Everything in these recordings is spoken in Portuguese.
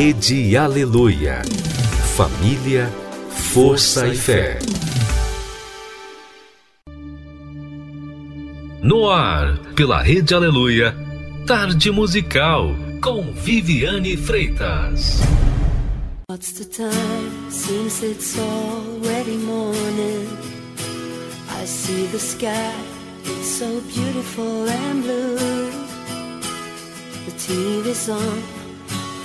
Rede Aleluia. Família, força e fé. No ar, pela Rede Aleluia, Tarde Musical, com Viviane Freitas. What's the time? Seems it's already morning. I see the sky, it's so beautiful and blue. The TV's on.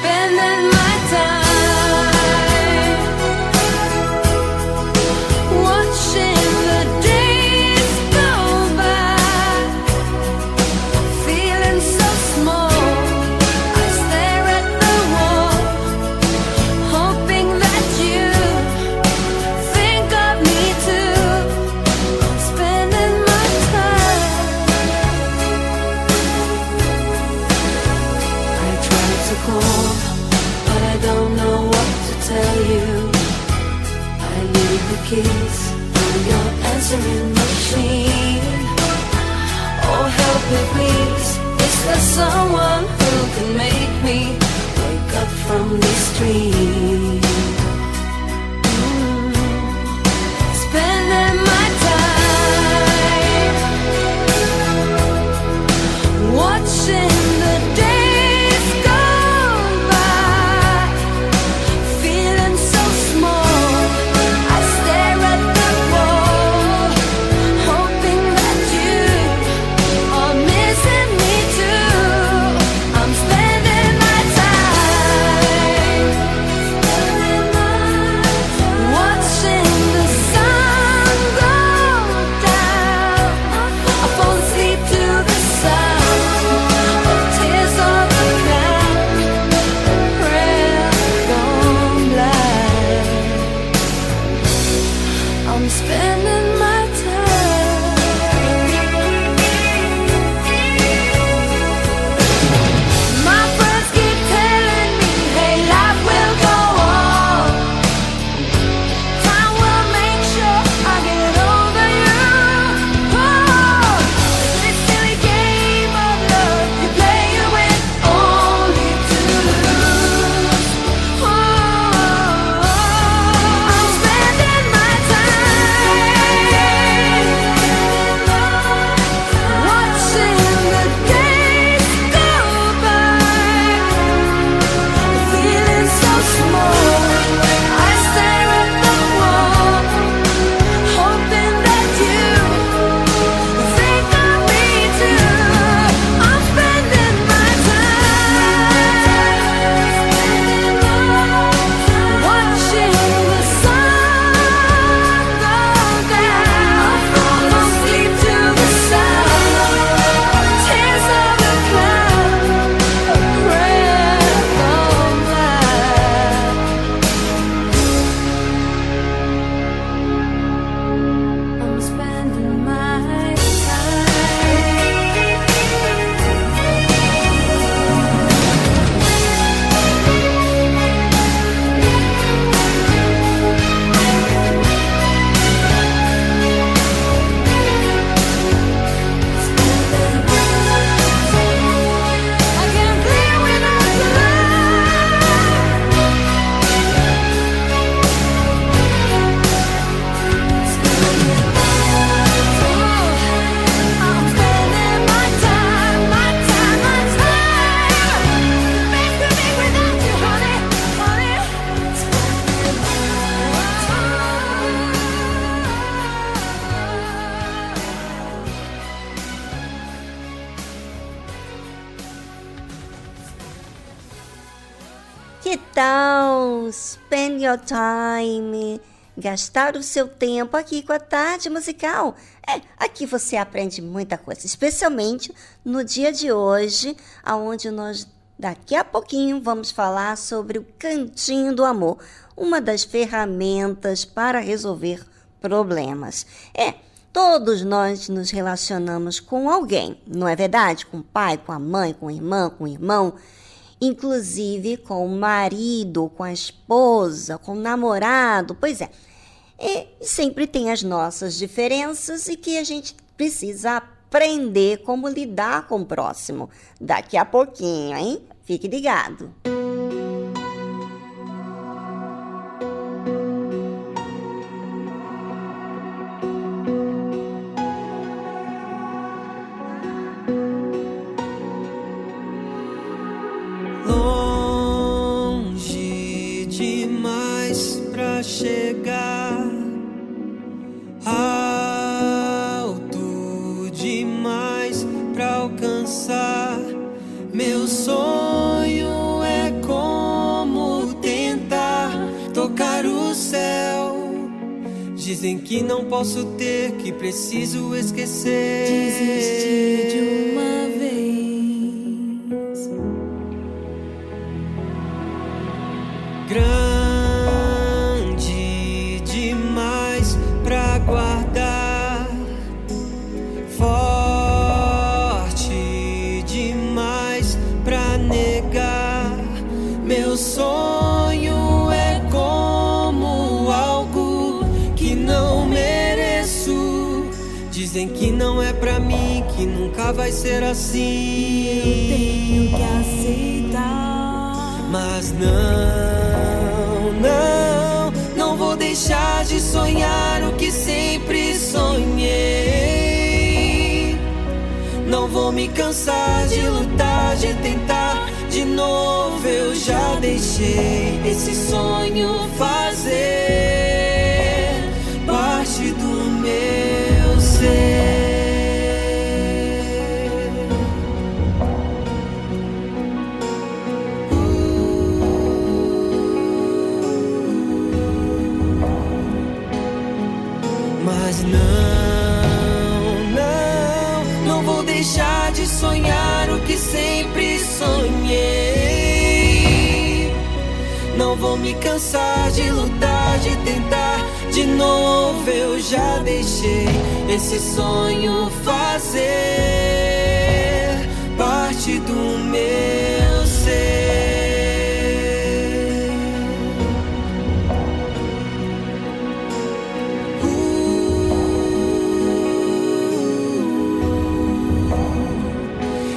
spending my time. dancer machine. Oh help me please Is there someone who can make me Wake up from this dream? gastar o seu tempo aqui com a tarde musical. É, aqui você aprende muita coisa, especialmente no dia de hoje, aonde nós daqui a pouquinho vamos falar sobre o cantinho do amor, uma das ferramentas para resolver problemas. É, Todos nós nos relacionamos com alguém, não é verdade? Com o pai, com a mãe, com a irmã, com o irmão, inclusive com o marido, com a esposa, com o namorado. Pois é, e sempre tem as nossas diferenças e que a gente precisa aprender como lidar com o próximo. Daqui a pouquinho, hein? Fique ligado. longe demais pra chegar dizem que não posso ter que preciso esquecer. Desistir de uma nunca vai ser assim. Tenho que aceitar. Mas não, não, não vou deixar de sonhar o que sempre sonhei. Não vou me cansar de lutar, de tentar de novo. Eu já deixei esse sonho fazer cansar de lutar, de tentar de novo. Eu já deixei esse sonho fazer parte do meu ser.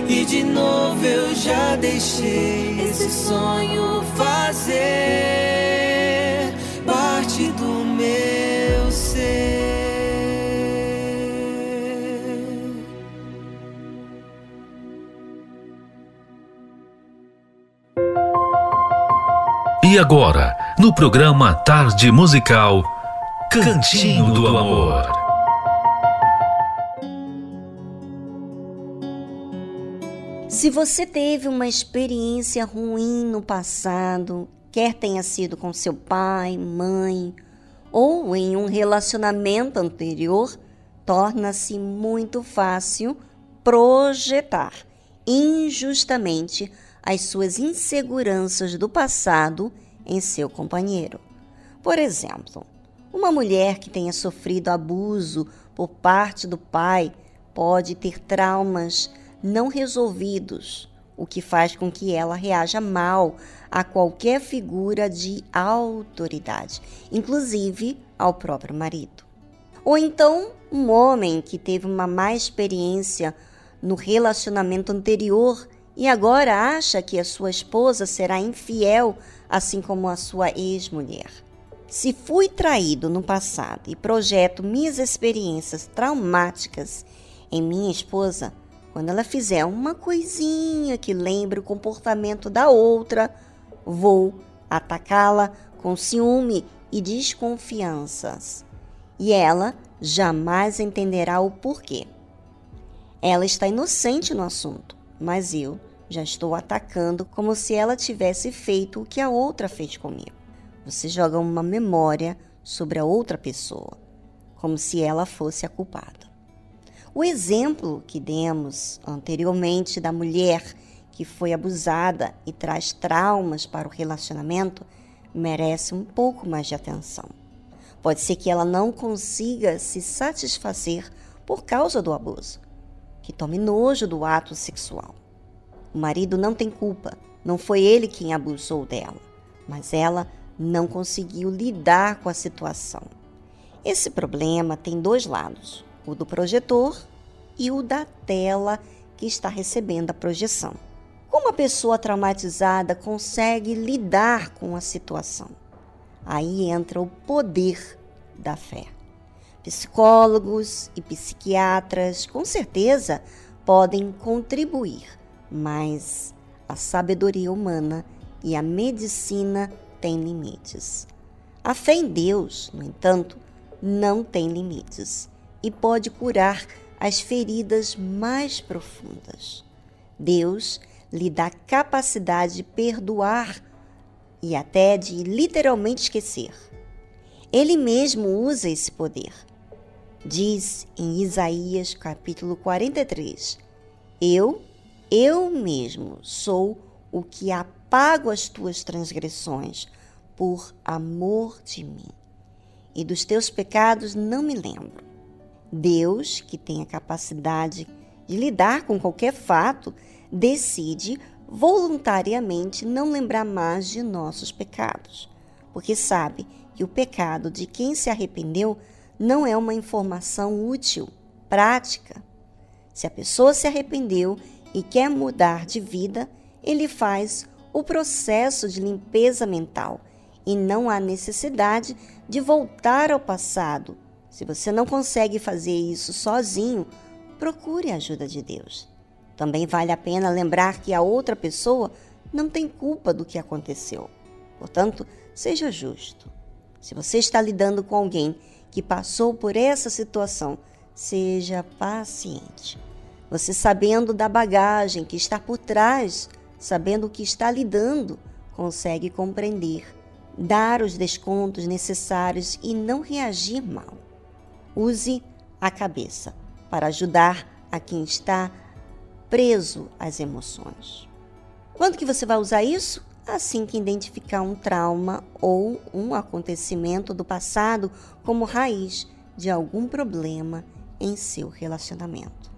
E de novo eu já deixei esse sonho fazer E agora, no programa Tarde Musical, Cantinho do Amor. Se você teve uma experiência ruim no passado, quer tenha sido com seu pai, mãe ou em um relacionamento anterior, torna-se muito fácil projetar injustamente as suas inseguranças do passado em seu companheiro. Por exemplo, uma mulher que tenha sofrido abuso por parte do pai pode ter traumas não resolvidos, o que faz com que ela reaja mal a qualquer figura de autoridade, inclusive ao próprio marido. Ou então, um homem que teve uma má experiência no relacionamento anterior e agora acha que a sua esposa será infiel, assim como a sua ex-mulher. Se fui traído no passado e projeto minhas experiências traumáticas em minha esposa, quando ela fizer uma coisinha que lembre o comportamento da outra, vou atacá-la com ciúme e desconfianças. E ela jamais entenderá o porquê. Ela está inocente no assunto, mas eu já estou atacando como se ela tivesse feito o que a outra fez comigo. Você joga uma memória sobre a outra pessoa, como se ela fosse a culpada. O exemplo que demos anteriormente da mulher que foi abusada e traz traumas para o relacionamento merece um pouco mais de atenção. Pode ser que ela não consiga se satisfazer por causa do abuso, que tome nojo do ato sexual. O marido não tem culpa, não foi ele quem abusou dela, mas ela não conseguiu lidar com a situação. Esse problema tem dois lados: o do projetor e o da tela que está recebendo a projeção. Como a pessoa traumatizada consegue lidar com a situação? Aí entra o poder da fé. Psicólogos e psiquiatras, com certeza, podem contribuir, mas a sabedoria humana e a medicina têm limites. A fé em Deus, no entanto, não tem limites e pode curar as feridas mais profundas. Deus lhe dá capacidade de perdoar e até de literalmente esquecer. Ele mesmo usa esse poder. Diz em Isaías capítulo 43: Eu, eu mesmo sou o que apago as tuas transgressões por amor de mim. E dos teus pecados não me lembro. Deus, que tem a capacidade de lidar com qualquer fato, decide voluntariamente não lembrar mais de nossos pecados, porque sabe que o pecado de quem se arrependeu não é uma informação útil, prática. Se a pessoa se arrependeu e quer mudar de vida, ele faz o processo de limpeza mental e não há necessidade de voltar ao passado. Se você não consegue fazer isso sozinho, procure a ajuda de Deus. Também vale a pena lembrar que a outra pessoa não tem culpa do que aconteceu. Portanto, seja justo. Se você está lidando com alguém que passou por essa situação, seja paciente. Você sabendo da bagagem que está por trás, sabendo o que está lidando, consegue compreender, dar os descontos necessários e não reagir mal. Use a cabeça para ajudar a quem está preso às emoções. Quando que você vai usar isso? Assim que identificar um trauma ou um acontecimento do passado como raiz de algum problema em seu relacionamento.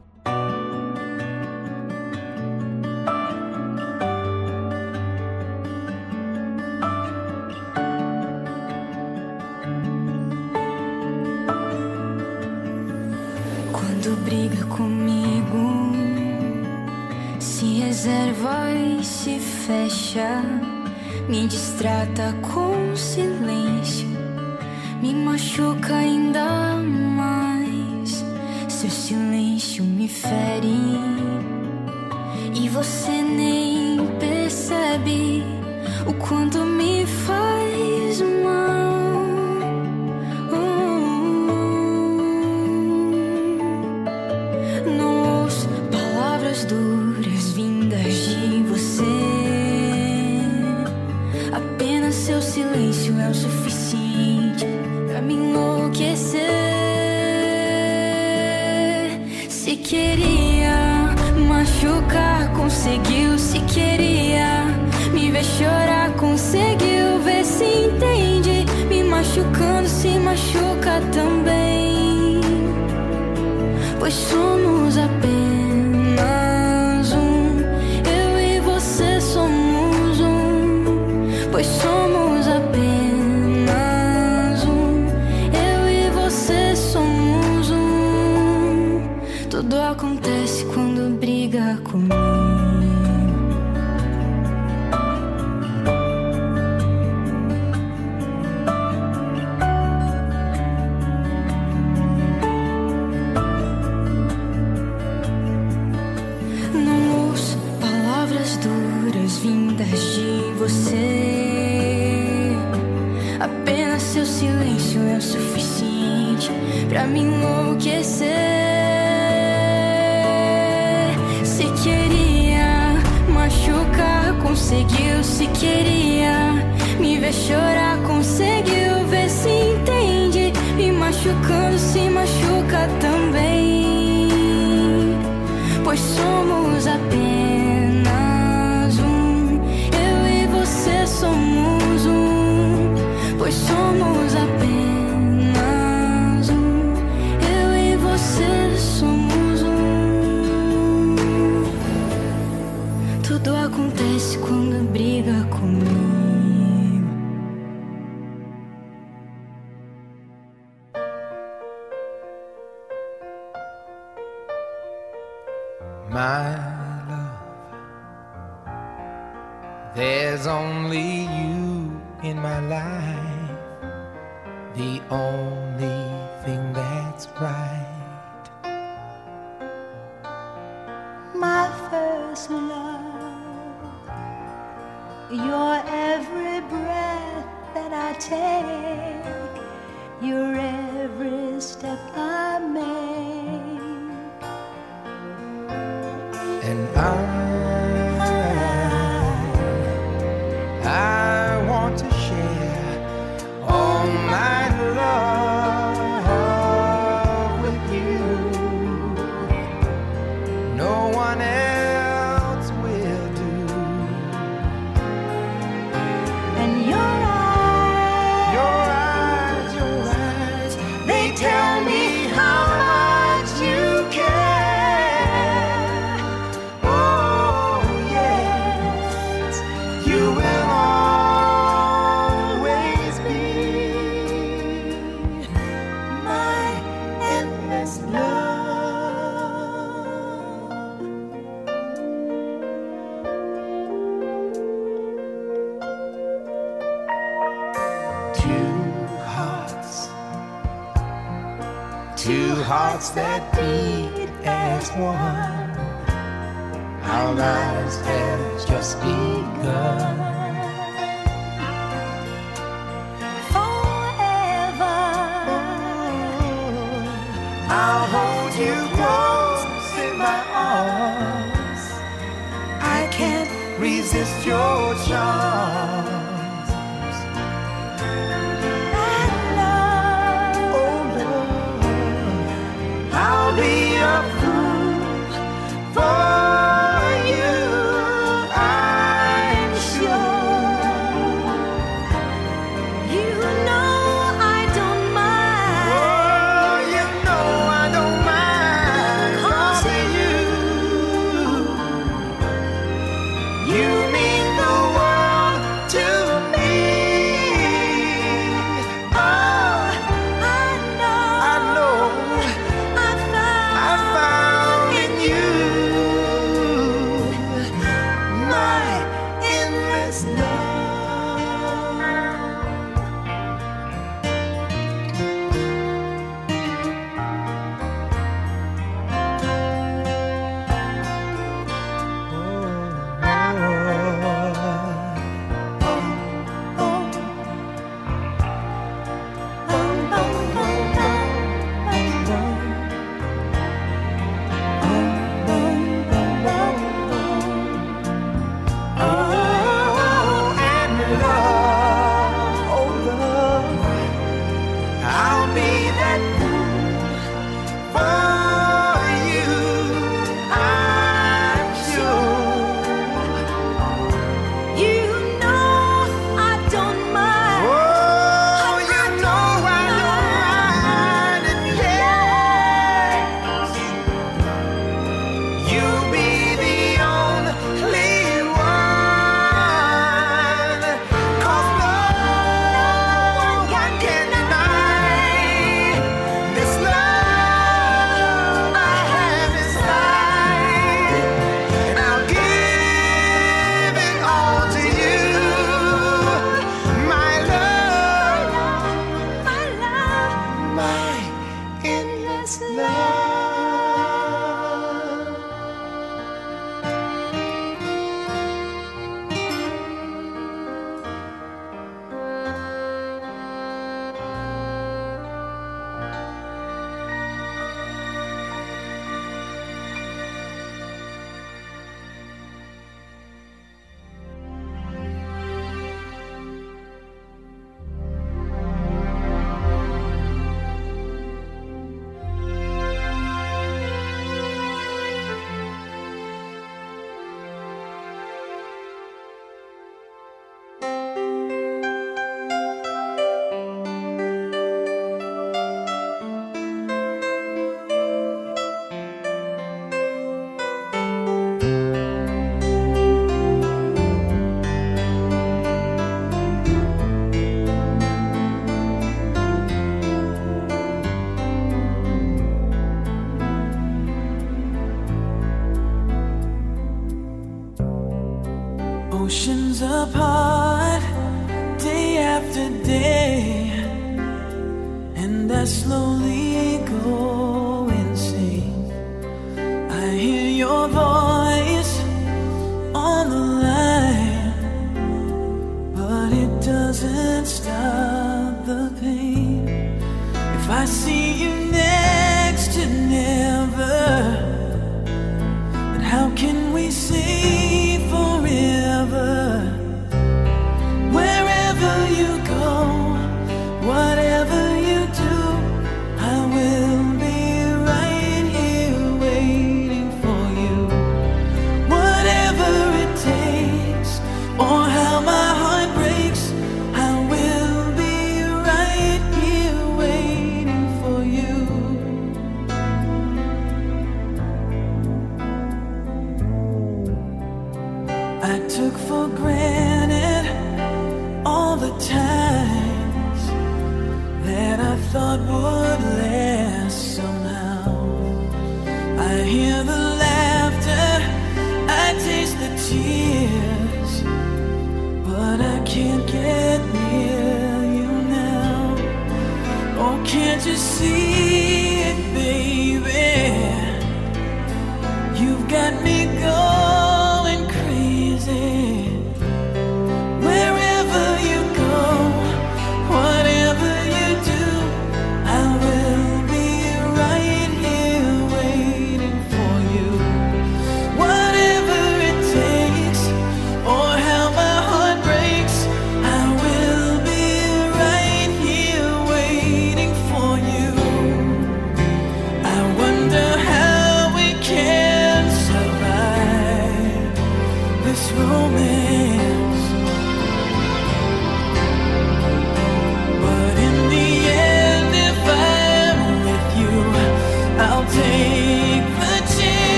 Fecha, me distrata com silêncio, me machuca ainda mais. Seu silêncio me fere e você nem percebe o quanto me faz mal. Queria up in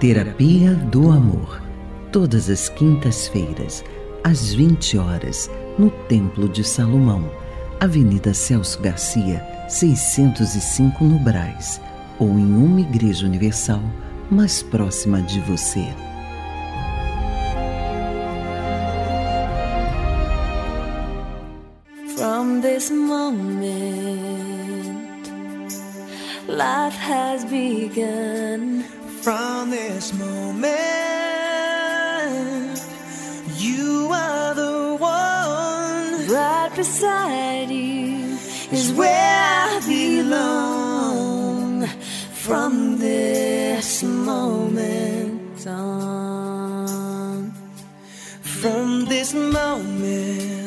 Terapia do Amor, todas as quintas-feiras, às 20 horas, no Templo de Salomão, Avenida Celso Garcia, 605 no Braz, ou em uma igreja universal mais próxima de você. From this moment, life has begun. From this moment, you are the one. Right beside you is where I belong. From this moment on. From this moment.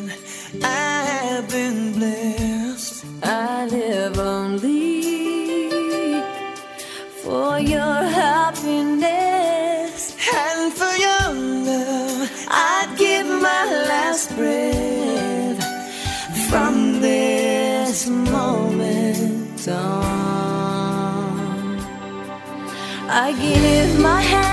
I give my hand.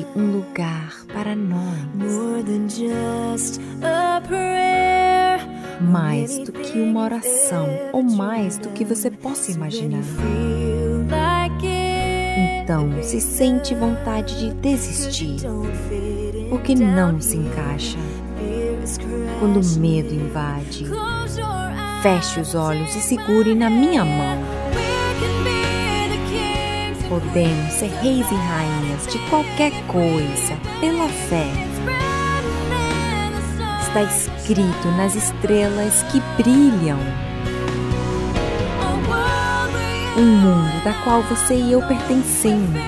Existe um lugar para nós, More than just a prayer. mais do que uma oração ou mais do que você possa imaginar. Então, se sente vontade de desistir, porque não se encaixa. Quando o medo invade, feche os olhos e segure na minha mão. Podemos ser reis e rainhas de qualquer coisa pela fé. Está escrito nas estrelas que brilham. Um mundo da qual você e eu pertencemos,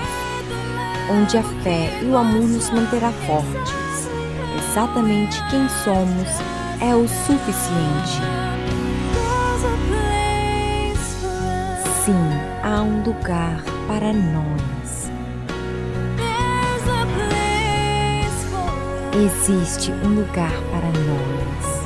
onde a fé e o amor nos manterá fortes. Exatamente quem somos é o suficiente. Um lugar para nós. Existe um lugar para nós.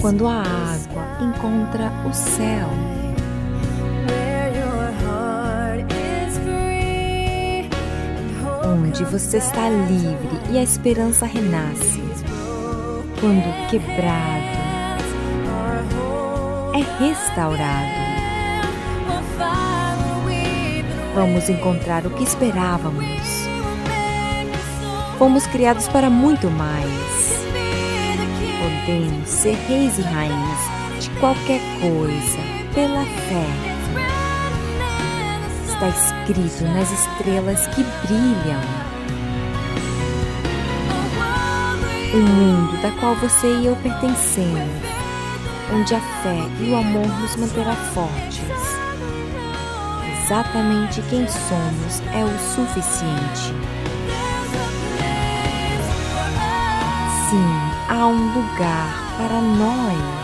Quando a água encontra o céu, onde você está livre e a esperança renasce. Quando quebrado é restaurado. Vamos encontrar o que esperávamos. Fomos criados para muito mais. Podemos ser reis e rainhas de qualquer coisa pela fé. Está escrito nas estrelas que brilham. Um mundo da qual você e eu pertencemos, onde a fé e o amor nos manterá fortes. Exatamente quem somos é o suficiente. Sim, há um lugar para nós.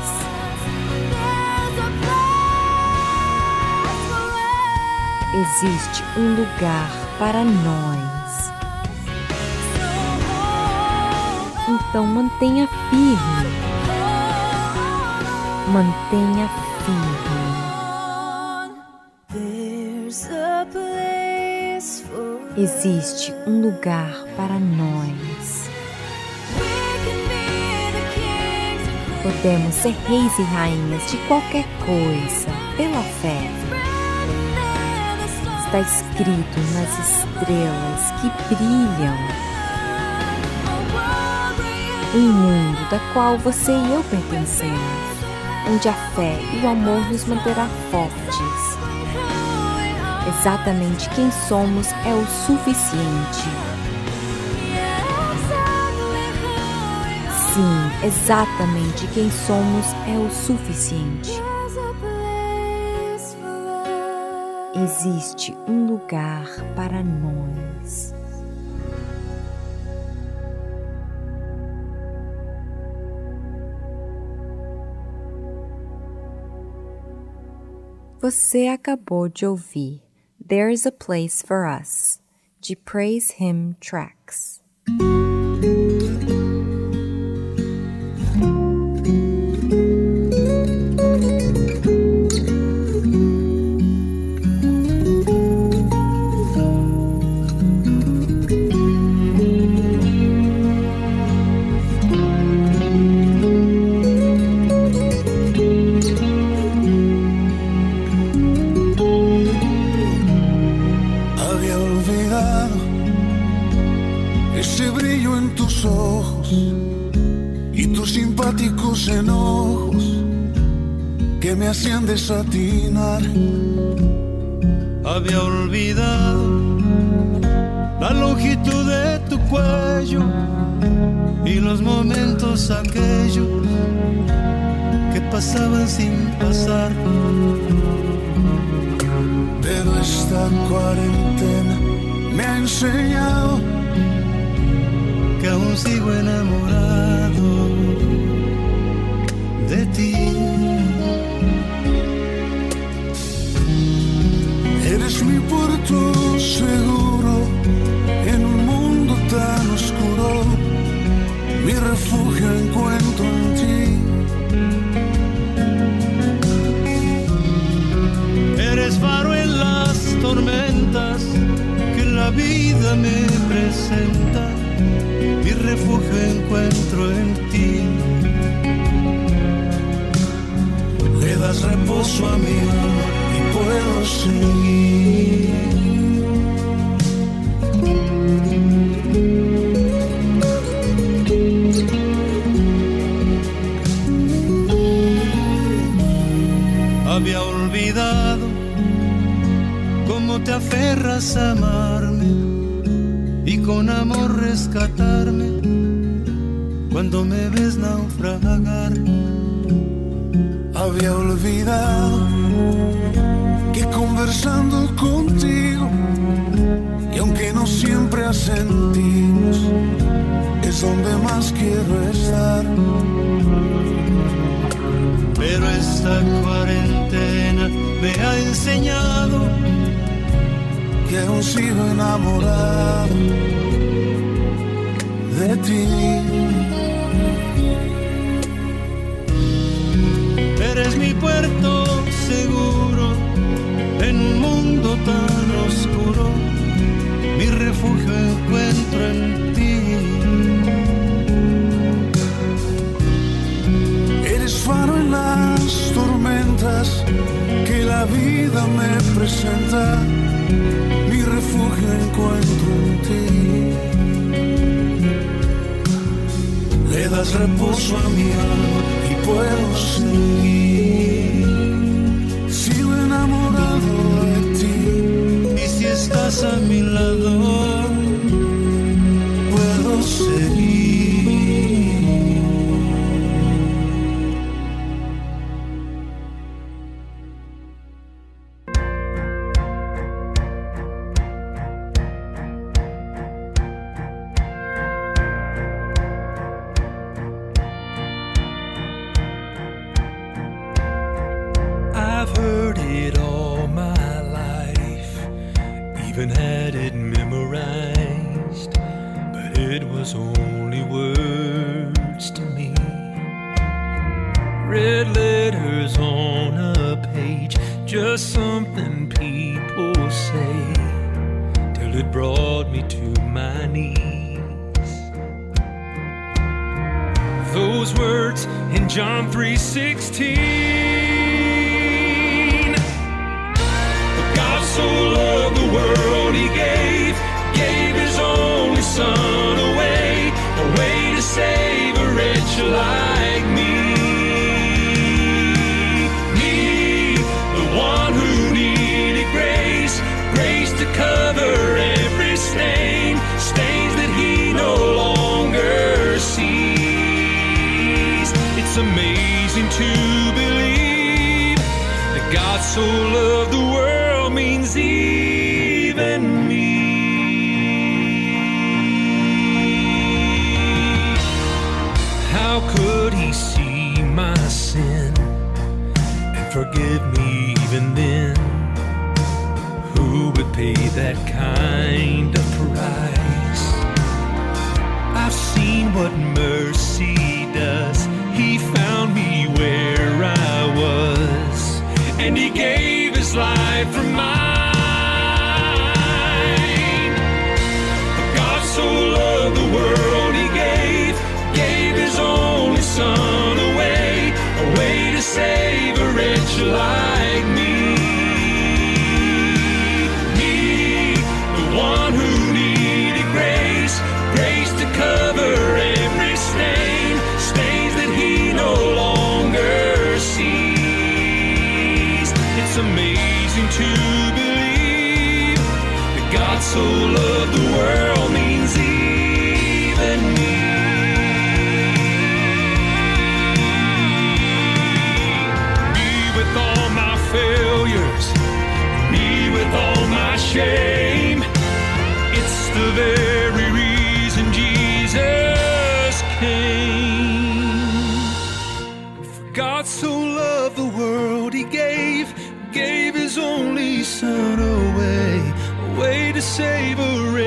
Existe um lugar para nós. Então mantenha firme. Mantenha firme. Existe um lugar para nós. Podemos ser reis e rainhas de qualquer coisa pela fé. Está escrito nas estrelas que brilham. Um mundo da qual você e eu pertencemos, onde a fé e o amor nos manterá fortes. Exatamente quem somos é o suficiente. Sim, exatamente quem somos é o suficiente. Existe um lugar para nós. Você acabou de ouvir There's a Place for Us, de Praise Him Tracks. Desatinar. Había olvidado la longitud de tu cuello y los momentos aquellos que pasaban sin pasar. Pero esta cuarentena me ha enseñado que aún sigo enamorado de ti. Mi puerto seguro en un mundo tan oscuro. Mi refugio encuentro en ti. Eres faro en las tormentas que la vida me presenta. Mi refugio encuentro en ti. Le das reposo a mi alma y puedo seguir. A amarme y con amor rescatarme cuando me ves naufragar. Había olvidado que conversando contigo, y aunque no siempre asentimos, es donde más quiero estar. Pero esta cuarentena me ha enseñado que aún sigo enamorado de ti. Eres mi puerto seguro en un mundo tan oscuro. Mi refugio encuentro en ti. Eres faro en las tormentas que la vida me presenta. Mi refugio encuentro en ti. Le das reposo a mi alma y puedo seguir. Sigo enamorado de ti. Y si estás a mi lado,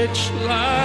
a wretch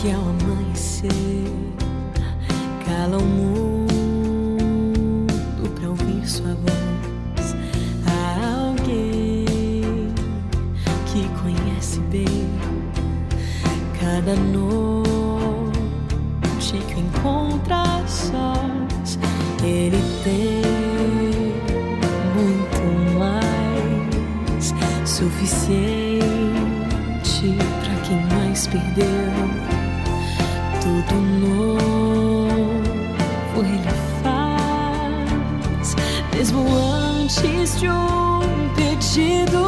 Que ao amanhecer cala o mundo pra ouvir sua voz. Há alguém que conhece bem cada noite que encontra sós. Ele tem muito mais suficiente pra quem mais perdeu. Tudo novo ele faz, mesmo antes de um pedido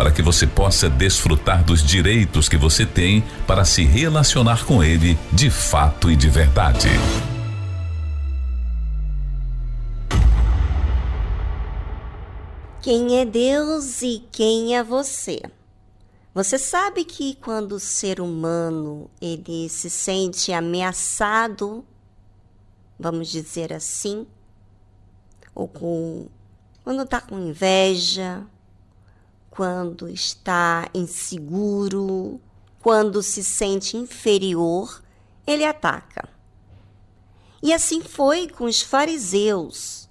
Para que você possa desfrutar dos direitos que você tem para se relacionar com Ele de fato e de verdade. Quem é Deus e quem é você? Você sabe que quando o ser humano ele se sente ameaçado, vamos dizer assim, ou com quando está com inveja, quando está inseguro, quando se sente inferior, ele ataca. E assim foi com os fariseus.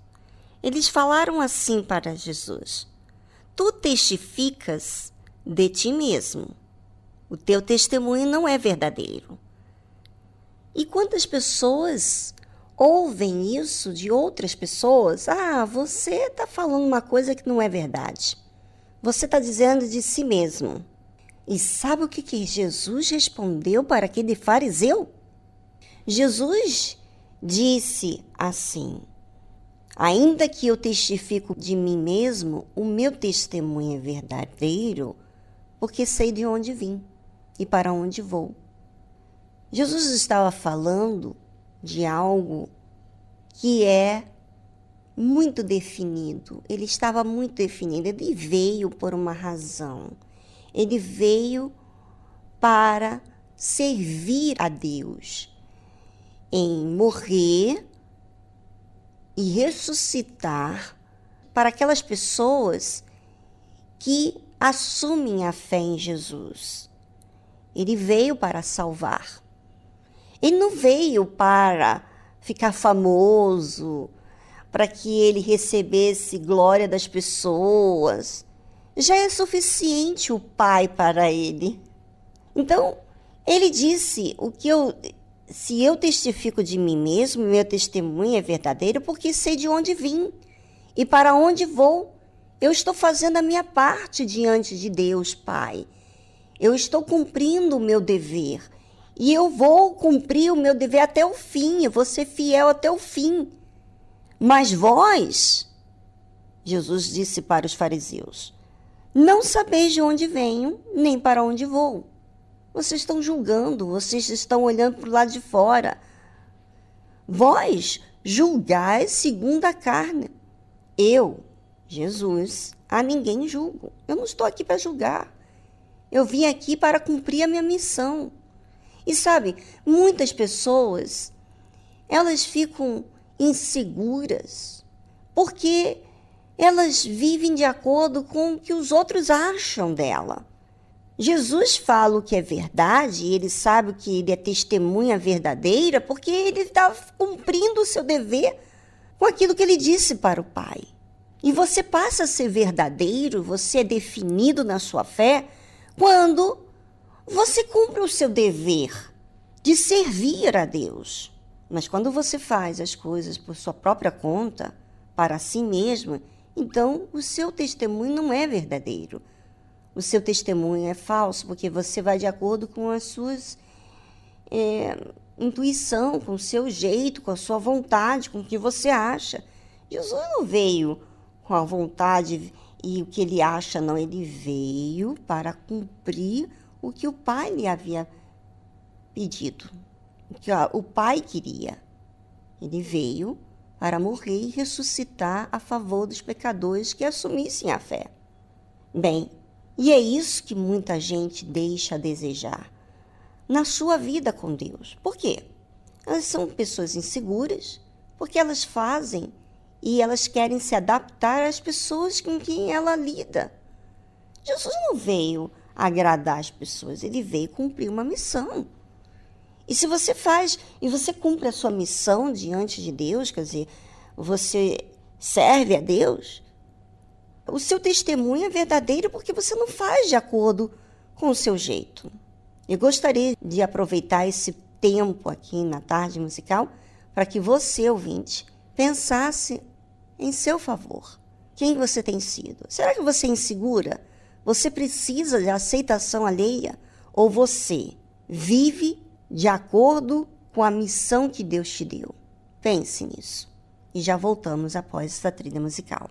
Eles falaram assim para Jesus: Tu testificas de ti mesmo. O teu testemunho não é verdadeiro. E quantas pessoas ouvem isso de outras pessoas? Ah, você está falando uma coisa que não é verdade. Você está dizendo de si mesmo. E sabe o que, que Jesus respondeu para aquele fariseu? Jesus disse assim: Ainda que eu testifico de mim mesmo, o meu testemunho é verdadeiro, porque sei de onde vim e para onde vou. Jesus estava falando de algo que é muito definido. Ele estava muito definido. Ele veio por uma razão. Ele veio para servir a Deus, em morrer e ressuscitar para aquelas pessoas que assumem a fé em Jesus. Ele veio para salvar. Ele não veio para ficar famoso, para que ele recebesse glória das pessoas. Já é suficiente o Pai para ele. Então, ele disse: o que eu se eu testifico de mim mesmo, meu testemunho é verdadeiro, porque sei de onde vim e para onde vou. Eu estou fazendo a minha parte diante de Deus, Pai. Eu estou cumprindo o meu dever. E eu vou cumprir o meu dever até o fim. Eu vou ser fiel até o fim. Mas vós, Jesus disse para os fariseus, não sabeis de onde venho, nem para onde vou. Vocês estão julgando, vocês estão olhando para o lado de fora. Vós julgais segundo a carne. Eu, Jesus, a ninguém julgo. Eu não estou aqui para julgar. Eu vim aqui para cumprir a minha missão. E sabe, muitas pessoas, elas ficam inseguras porque elas vivem de acordo com o que os outros acham dela. Jesus fala o que é verdade, e ele sabe que ele é testemunha verdadeira, porque ele está cumprindo o seu dever com aquilo que ele disse para o Pai. E você passa a ser verdadeiro, você é definido na sua fé, quando você cumpre o seu dever de servir a Deus. Mas quando você faz as coisas por sua própria conta, para si mesmo, então o seu testemunho não é verdadeiro o seu testemunho é falso, porque você vai de acordo com as suas é, intuição, com o seu jeito, com a sua vontade, com o que você acha. Jesus não veio com a vontade e o que ele acha, não. Ele veio para cumprir o que o Pai lhe havia pedido, que ó, o Pai queria. Ele veio para morrer e ressuscitar a favor dos pecadores que assumissem a fé. Bem, e é isso que muita gente deixa a desejar na sua vida com Deus. Por quê? Elas são pessoas inseguras, porque elas fazem e elas querem se adaptar às pessoas com quem ela lida. Jesus não veio agradar as pessoas, ele veio cumprir uma missão. E se você faz e você cumpre a sua missão diante de Deus, quer dizer, você serve a Deus, o seu testemunho é verdadeiro porque você não faz de acordo com o seu jeito. Eu gostaria de aproveitar esse tempo aqui na tarde musical para que você, ouvinte, pensasse em seu favor. Quem você tem sido? Será que você é insegura? Você precisa de aceitação alheia? Ou você vive de acordo com a missão que Deus te deu? Pense nisso. E já voltamos após esta trilha musical.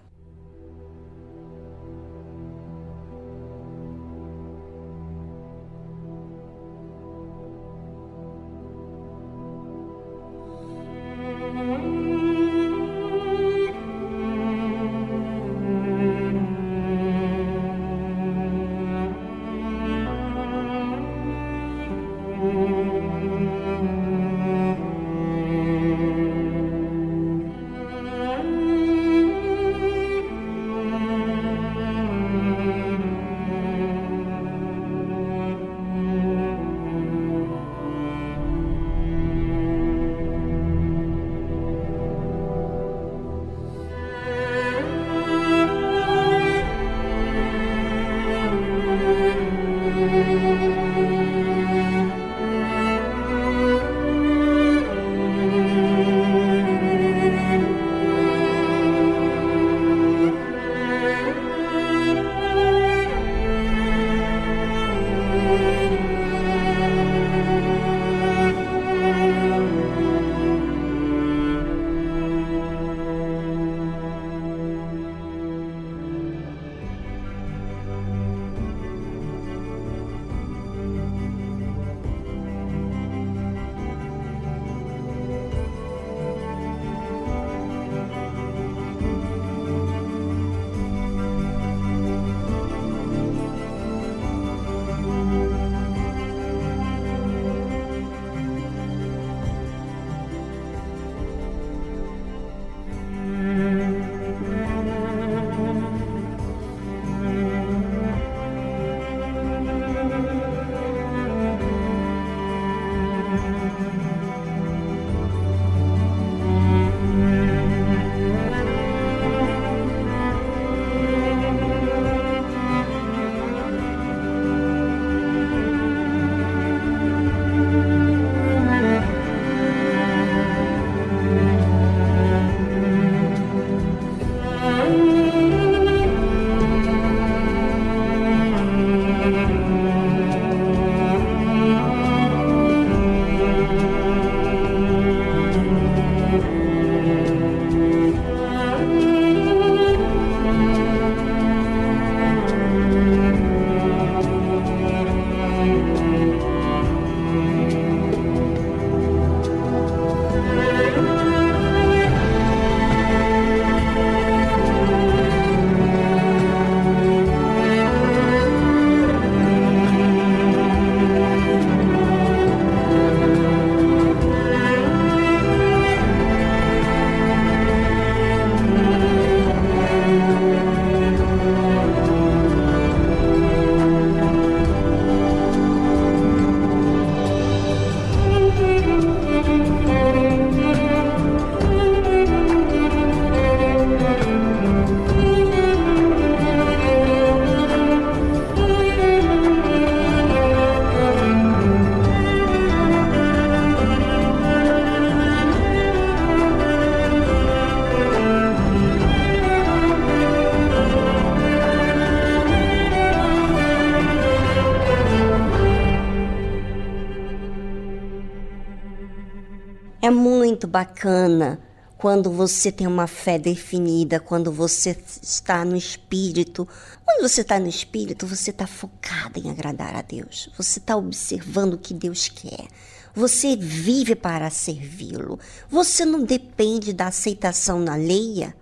Bacana quando você tem uma fé definida, quando você está no espírito. Quando você está no espírito, você está focada em agradar a Deus. Você está observando o que Deus quer. Você vive para servi-lo. Você não depende da aceitação na leia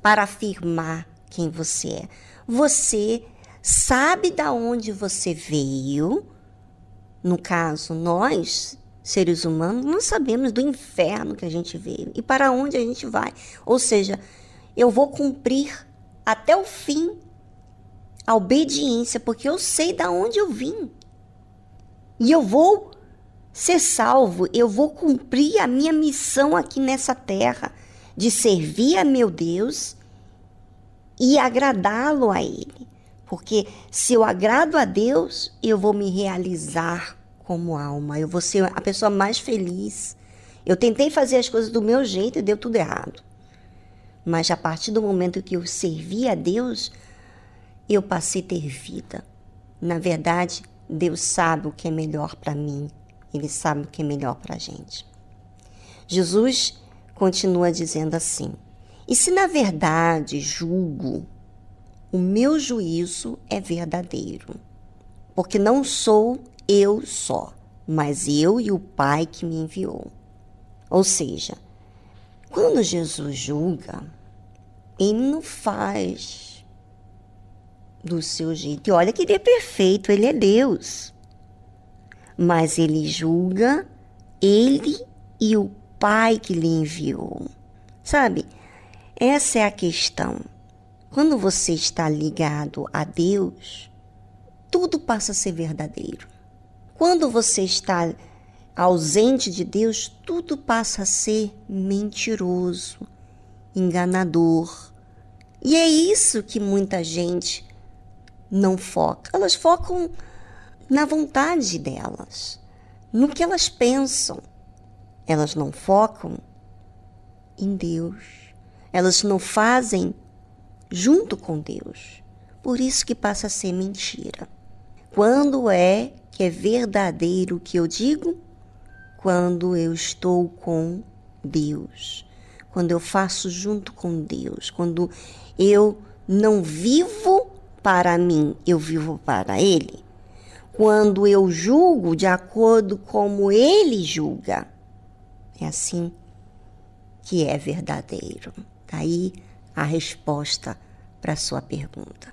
para afirmar quem você é. Você sabe da onde você veio. No caso, nós, seres humanos, não sabemos do inferno que a gente veio e para onde a gente vai. Ou seja, eu vou cumprir até o fim a obediência, porque eu sei da onde eu vim. E eu vou ser salvo, eu vou cumprir a minha missão aqui nessa terra de servir a meu Deus e agradá-lo a Ele. Porque se eu agrado a Deus, eu vou me realizar como alma. Eu vou ser a pessoa mais feliz. Eu tentei fazer as coisas do meu jeito e deu tudo errado. Mas a partir do momento que eu servi a Deus, eu passei a ter vida. Na verdade, Deus sabe o que é melhor para mim. Ele sabe o que é melhor para a gente. Jesus continua dizendo assim: E se na verdade julgo, o meu juízo é verdadeiro, porque não sou eu só, mas eu e o Pai que me enviou. Ou seja, quando Jesus julga, ele não faz do seu jeito. E olha que ele é perfeito, ele é Deus. Mas ele julga ele e o Pai que lhe enviou. Sabe? Essa é a questão. Quando você está ligado a Deus, tudo passa a ser verdadeiro. Quando você está ausente de Deus, tudo passa a ser mentiroso, enganador. E é isso que muita gente não foca. Elas focam na vontade delas, no que elas pensam. Elas não focam em Deus. Elas não fazem junto com Deus. Por isso que passa a ser mentira. Quando é que é verdadeiro o que eu digo? Quando eu estou com Deus. Quando eu faço junto com Deus. Quando eu não vivo para mim, eu vivo para Ele. Quando eu julgo de acordo como Ele julga. É assim que é verdadeiro. Daí a resposta para sua pergunta.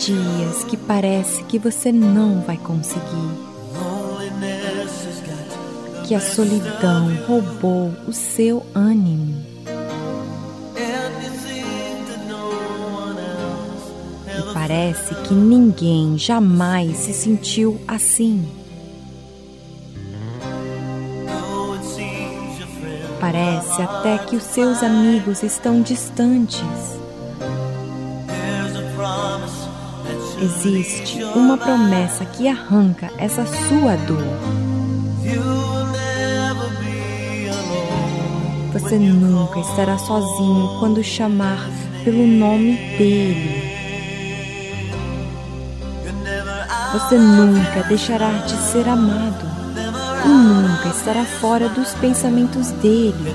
Dias que parece que você não vai conseguir. Que a solidão roubou o seu ânimo. E parece que ninguém jamais se sentiu assim. Parece até que os seus amigos estão distantes. Existe uma promessa que arranca essa sua dor. Você nunca estará sozinho quando chamar pelo nome dele. Você nunca deixará de ser amado e nunca estará fora dos pensamentos dele.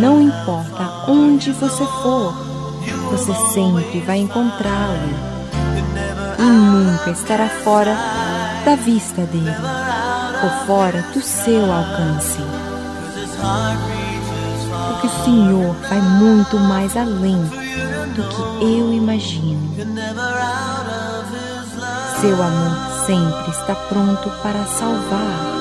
Não importa onde você for, você sempre vai encontrá-lo e nunca estará fora da vista dele ou fora do seu alcance. Porque o Senhor vai muito mais além do que eu imagino. Seu amor sempre está pronto para salvar.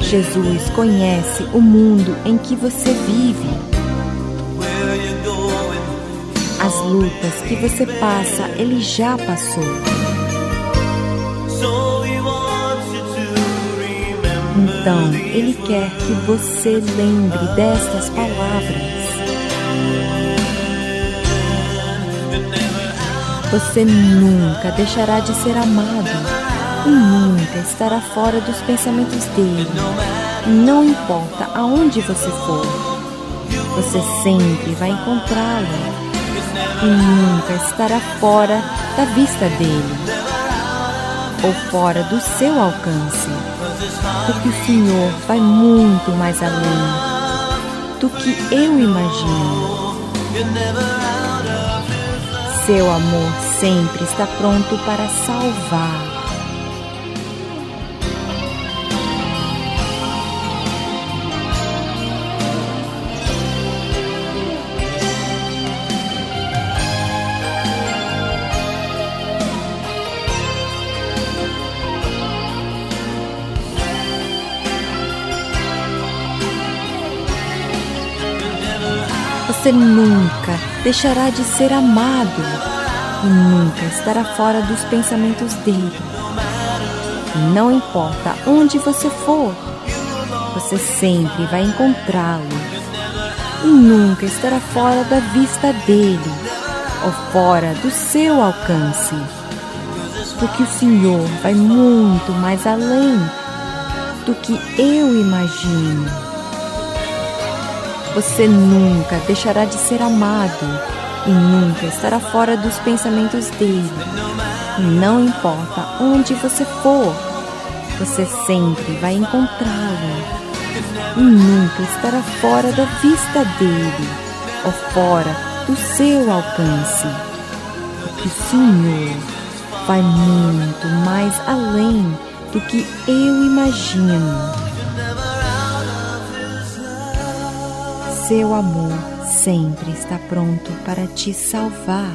Jesus conhece o mundo em que você vive. Lutas que você passa, ele já passou. Então, ele quer que você lembre destas palavras. Você nunca deixará de ser amado e nunca estará fora dos pensamentos dele. Não importa aonde você for, você sempre vai encontrá-lo e nunca estará fora da vista dele ou fora do seu alcance, porque o Senhor vai muito mais além do que eu imagino. Seu amor sempre está pronto para salvar. Você nunca deixará de ser amado e nunca estará fora dos pensamentos dele. Não importa onde você for, você sempre vai encontrá-lo e nunca estará fora da vista dele ou fora do seu alcance. Porque o Senhor vai muito mais além do que eu imagino. Você nunca deixará de ser amado e nunca estará fora dos pensamentos dele. Não importa onde você for, você sempre vai encontrá-lo e nunca estará fora da vista dele ou fora do seu alcance. Porque o Senhor vai muito mais além do que eu imagino. Seu amor sempre está pronto para te salvar.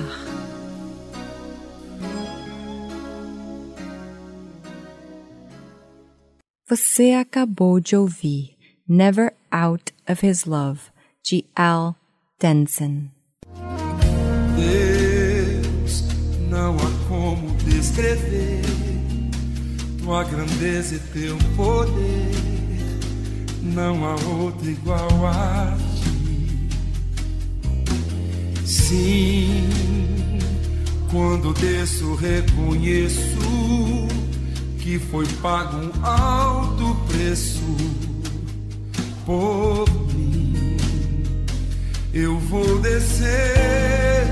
Você acabou de ouvir Never Out of His Love, de Al Denson. Deus, não há como descrever tua grandeza e teu poder. Não há outro igual a ti. Sim, quando desço, reconheço que foi pago um alto preço por mim. Eu vou descer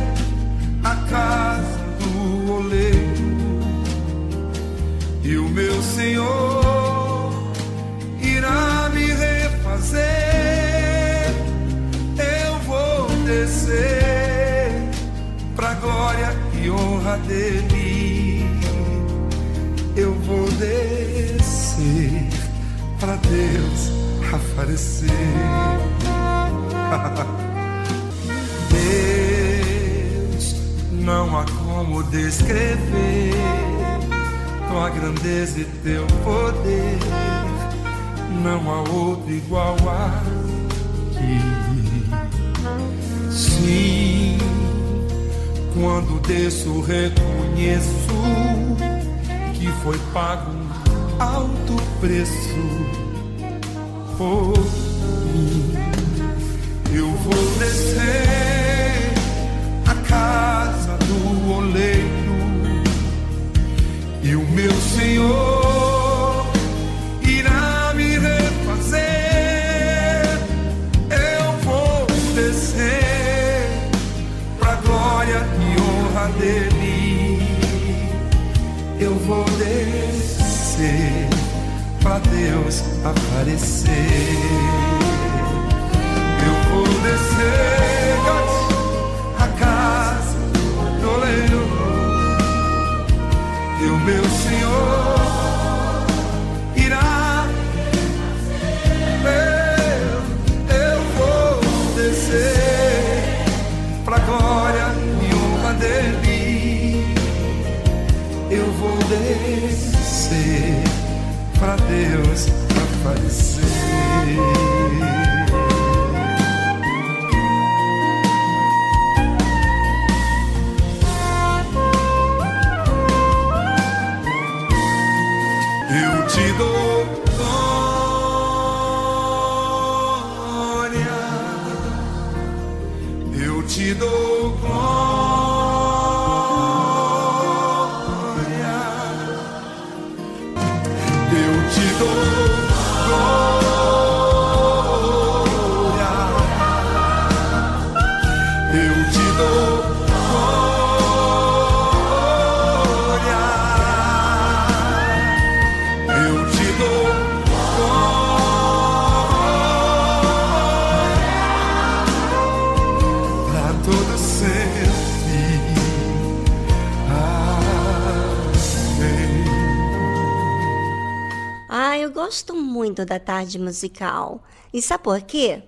a casa do oleiro e o meu Senhor irá me refazer. Eu vou descer honra dele. Eu vou descer pra Deus aparecer. Deus, não há como descrever tua grandeza e teu poder. Não há outro igual a ti. Sim, quando desço, reconheço que foi pago um alto preço por mim. Eu vou descer a casa do oleiro e o meu Senhor honra dele. Eu vou descer pra Deus aparecer. Eu vou descer muito da tarde musical. E sabe por quê?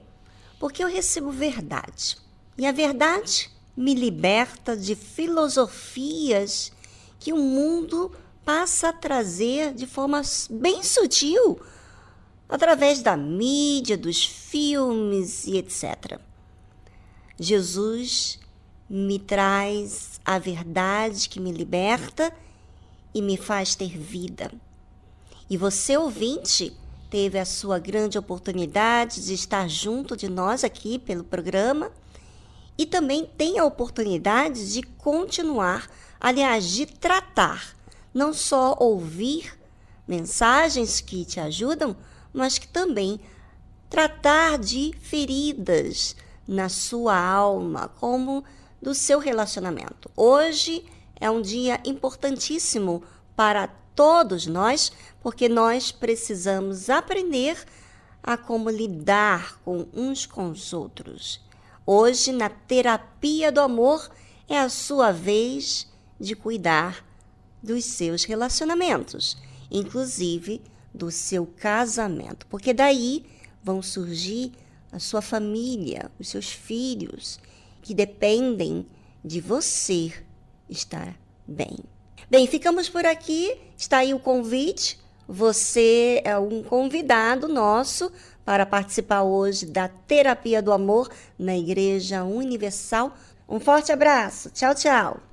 Porque eu recebo verdade. E a verdade me liberta de filosofias que o mundo passa a trazer de forma bem sutil através da mídia, dos filmes e etc. Jesus me traz a verdade que me liberta e me faz ter vida. E você, ouvinte, teve a sua grande oportunidade de estar junto de nós aqui pelo programa e também tem a oportunidade de continuar, aliás, de tratar, não só ouvir mensagens que te ajudam, mas que também tratar de feridas na sua alma, como do seu relacionamento. Hoje é um dia importantíssimo para todos nós, porque nós precisamos aprender a como lidar com uns com os outros. Hoje, na terapia do amor, é a sua vez de cuidar dos seus relacionamentos, inclusive do seu casamento, porque daí vão surgir a sua família, os seus filhos, que dependem de você estar bem. Bem, ficamos por aqui. Está aí o convite. Você é um convidado nosso para participar hoje da Terapia do Amor na Igreja Universal. Um forte abraço. Tchau, tchau.